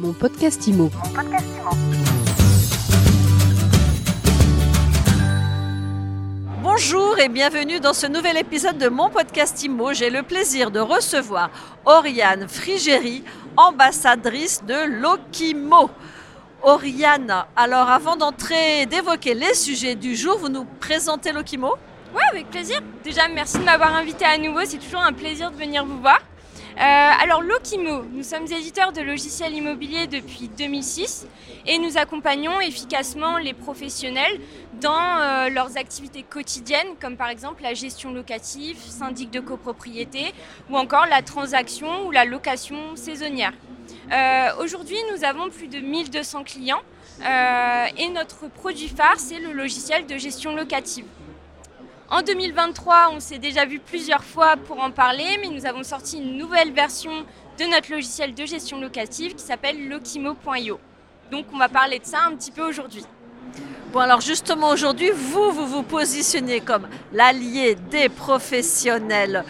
Mon podcast IMO. Bonjour et bienvenue dans ce nouvel épisode de mon podcast IMO. J'ai le plaisir de recevoir Oriane Frigéry, ambassadrice de Lokimo. Oriane, alors avant d'entrer et d'évoquer les sujets du jour, vous nous présentez Lokimo? Ouais, avec plaisir. Déjà, merci de m'avoir invité à nouveau. C'est toujours un plaisir de venir vous voir. Euh, alors, Lokimo, nous sommes éditeurs de logiciels immobiliers depuis 2006 et nous accompagnons efficacement les professionnels dans euh, leurs activités quotidiennes, comme par exemple la gestion locative, syndic de copropriété ou encore la transaction ou la location saisonnière. Euh, Aujourd'hui, nous avons plus de 1200 clients et notre produit phare, c'est le logiciel de gestion locative. En 2023, on s'est déjà vu plusieurs fois pour en parler, mais nous avons sorti une nouvelle version de notre logiciel de gestion locative qui s'appelle Lokimo.io. Donc on va parler de ça un petit peu aujourd'hui. Bon alors justement aujourd'hui, vous, vous vous positionnez comme l'allié des professionnels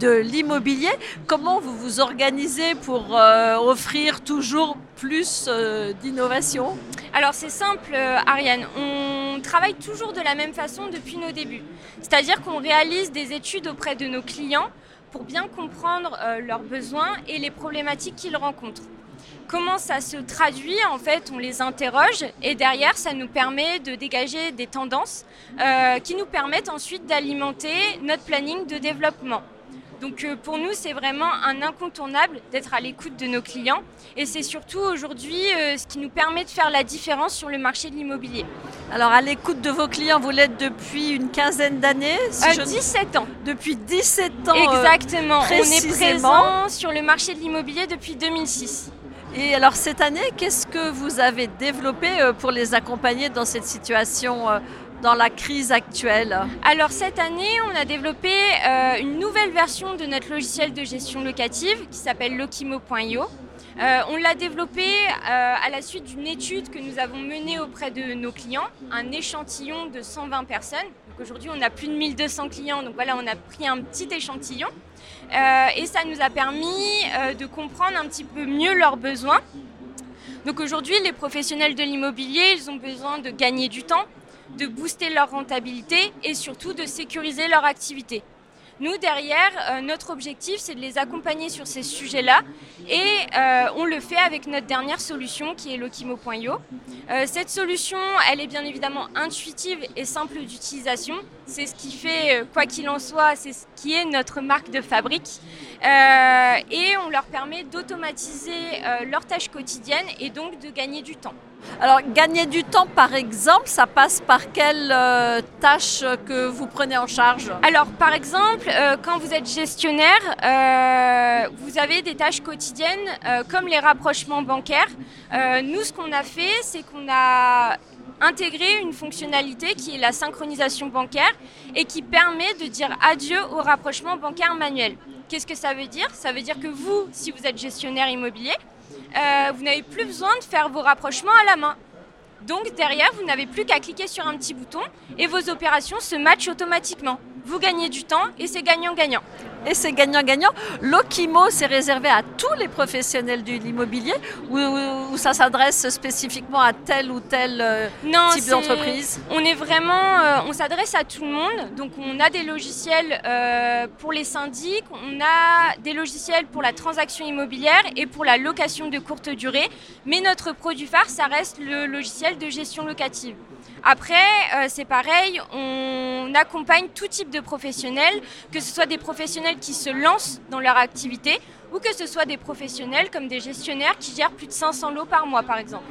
de l'immobilier. Comment vous vous organisez pour euh, offrir toujours plus euh, d'innovation Alors c'est simple euh, Ariane, on travaille toujours de la même façon depuis nos débuts. C'est-à-dire qu'on réalise des études auprès de nos clients pour bien comprendre euh, leurs besoins et les problématiques qu'ils rencontrent. Comment ça se traduit En fait, on les interroge et derrière, ça nous permet de dégager des tendances euh, qui nous permettent ensuite d'alimenter notre planning de développement. Donc euh, pour nous, c'est vraiment un incontournable d'être à l'écoute de nos clients et c'est surtout aujourd'hui euh, ce qui nous permet de faire la différence sur le marché de l'immobilier. Alors à l'écoute de vos clients, vous l'êtes depuis une quinzaine d'années si euh, 17 ans. Depuis 17 ans Exactement. On est présent sur le marché de l'immobilier depuis 2006. Et alors cette année, qu'est-ce que vous avez développé pour les accompagner dans cette situation dans la crise actuelle Alors cette année, on a développé euh, une nouvelle version de notre logiciel de gestion locative qui s'appelle Lokimo.io. Euh, on l'a développé euh, à la suite d'une étude que nous avons menée auprès de nos clients, un échantillon de 120 personnes. Aujourd'hui, on a plus de 1200 clients, donc voilà, on a pris un petit échantillon. et ça nous a permis de comprendre un petit peu mieux leurs besoins. Donc aujourd'hui, les professionnels de l'immobilier, ils ont besoin de gagner du temps, de booster leur rentabilité et surtout de sécuriser leur activité. Nous, derrière, euh, notre objectif, c'est de les accompagner sur ces sujets-là et euh, on le fait avec notre dernière solution qui est Lokimo.io. Euh, cette solution, elle est bien évidemment intuitive et simple d'utilisation. C'est ce qui fait, quoi qu'il en soit, c'est ce qui est notre marque de fabrique. et on leur permet d'automatiser leurs tâches quotidiennes et donc de gagner du temps. Alors, gagner du temps, par exemple, ça passe par quelles tâches que vous prenez en charge? Alors, par exemple, euh, quand vous êtes gestionnaire, euh, vous avez des tâches quotidiennes euh, comme les rapprochements bancaires. nous, ce qu'on a fait, c'est qu'on a intégré une fonctionnalité qui est la synchronisation bancaire et qui permet de dire adieu au rapprochement bancaire manuel. Qu'est-ce que ça veut dire? Ça veut dire que vous, si vous êtes gestionnaire immobilier, vous n'avez plus besoin de faire vos rapprochements à la main. Donc derrière, vous n'avez plus qu'à cliquer sur un petit bouton et vos opérations se matchent automatiquement vous gagnez du temps et c'est gagnant-gagnant. Et c'est gagnant-gagnant. L'Okimo, c'est réservé à tous les professionnels de l'immobilier ou, ça s'adresse spécifiquement à tel ou tel euh, type d'entreprise? On est vraiment, euh, on s'adresse à tout le monde. Donc on a des logiciels euh, pour les syndics, on a des logiciels pour la transaction immobilière et pour la location de courte durée. Mais notre produit phare, ça reste le logiciel de gestion locative. Après, c'est pareil, on accompagne tout type de professionnels, que ce soit des professionnels qui se lancent dans leur activité ou que ce soit des professionnels comme des gestionnaires qui gèrent plus de 500 lots par mois, par exemple.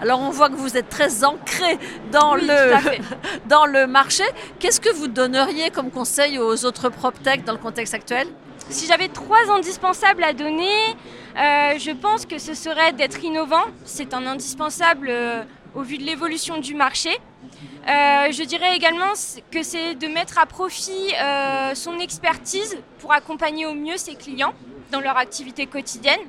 Alors on voit que vous êtes très ancré dans, le, dans le marché. Qu'est-ce que vous donneriez comme conseil aux autres PropTech dans le contexte actuel? Si j'avais trois indispensables à donner, euh, je pense que ce serait d'être innovant. C'est un indispensable euh, au vu de l'évolution du marché. Euh, je dirais également que c'est de mettre à profit euh, son expertise pour accompagner au mieux ses clients dans leur activité quotidienne.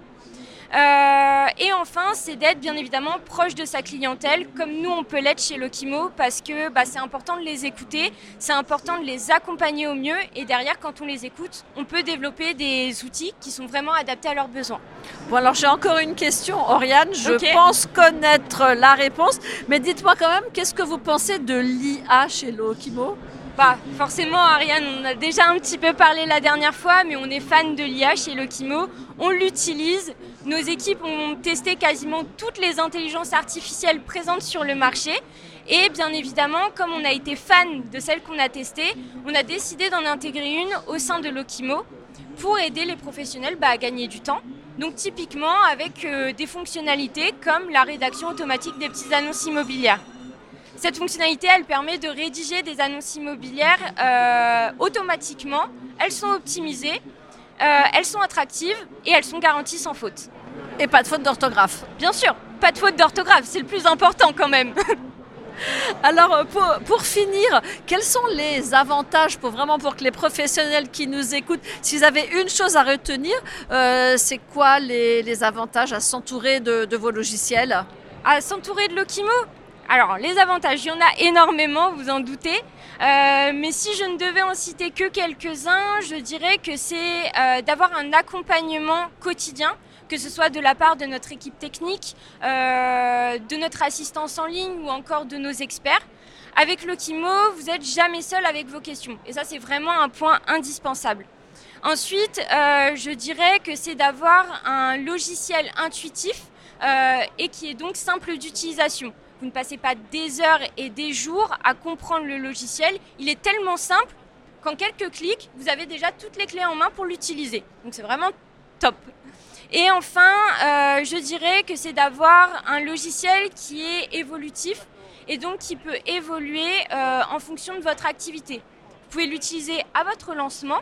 Enfin, c'est d'être bien évidemment proche de sa clientèle, comme nous on peut l'être chez Lokimo, parce que bah, c'est important de les écouter, c'est important de les accompagner au mieux, et derrière, quand on les écoute, on peut développer des outils qui sont vraiment adaptés à leurs besoins. Bon, alors j'ai encore une question, Oriane. Je pense connaître la réponse, mais dites-moi quand même, qu'est-ce que vous pensez de l'IA chez Lokimo? Bah, forcément, Ariane, on a déjà un petit peu parlé la dernière fois, mais on est fan de l'IA chez Lokimo. On l'utilise. Nos équipes ont testé quasiment toutes les intelligences artificielles présentes sur le marché. Et bien évidemment, comme on a été fan de celles qu'on a testées, on a décidé d'en intégrer une au sein de Lokimo pour aider les professionnels bah, à gagner du temps. Donc typiquement avec euh, des fonctionnalités comme la rédaction automatique des petites annonces immobilières. Cette fonctionnalité, elle permet de rédiger des annonces immobilières euh, automatiquement. Elles sont optimisées, euh, elles sont attractives et elles sont garanties sans faute. Et pas de faute d'orthographe Bien sûr, pas de faute d'orthographe, c'est le plus important quand même. Alors euh, pour, finir, quels sont les avantages pour vraiment pour que les professionnels qui nous écoutent, si vous avez une chose à retenir, c'est quoi les, avantages à s'entourer de, de, vos logiciels? À s'entourer de Lokimo? Alors, les avantages, il y en a énormément, vous en doutez. Euh, mais si je ne devais en citer que quelques-uns, je dirais que c'est euh, d'avoir un accompagnement quotidien, que ce soit de la part de notre équipe technique, euh, de notre assistance en ligne ou encore de nos experts. Avec Lokimo, vous n'êtes jamais seul avec vos questions. Et ça, c'est vraiment un point indispensable. Ensuite, je dirais que c'est d'avoir un logiciel intuitif et qui est donc simple d'utilisation. Vous ne passez pas des heures et des jours à comprendre le logiciel. Il est tellement simple qu'en quelques clics, vous avez déjà toutes les clés en main pour l'utiliser. Donc c'est vraiment top. Et enfin, euh, je dirais que c'est d'avoir un logiciel qui est évolutif et donc qui peut évoluer euh, en fonction de votre activité. Vous pouvez l'utiliser à votre lancement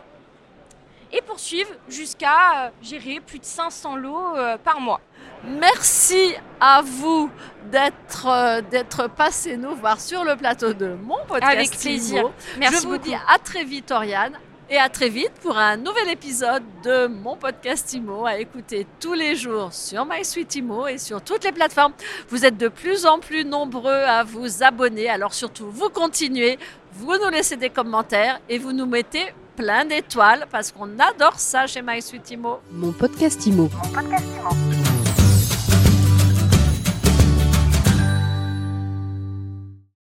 et poursuivre jusqu'à euh, gérer plus de 500 lots par mois. Merci à vous d'être euh, d'être passé nous voir sur le plateau de mon podcast. Avec plaisir. Merci Je vous dis à très vite, Oriane. Et à très vite pour un nouvel épisode de mon podcast IMO à écouter tous les jours sur MySuite et sur toutes les plateformes. Vous êtes de plus en plus nombreux à vous abonner, alors surtout vous continuez, vous nous laissez des commentaires et vous nous mettez plein d'étoiles parce qu'on adore ça chez MySuite Mon podcast IMO. Mon podcast IMO.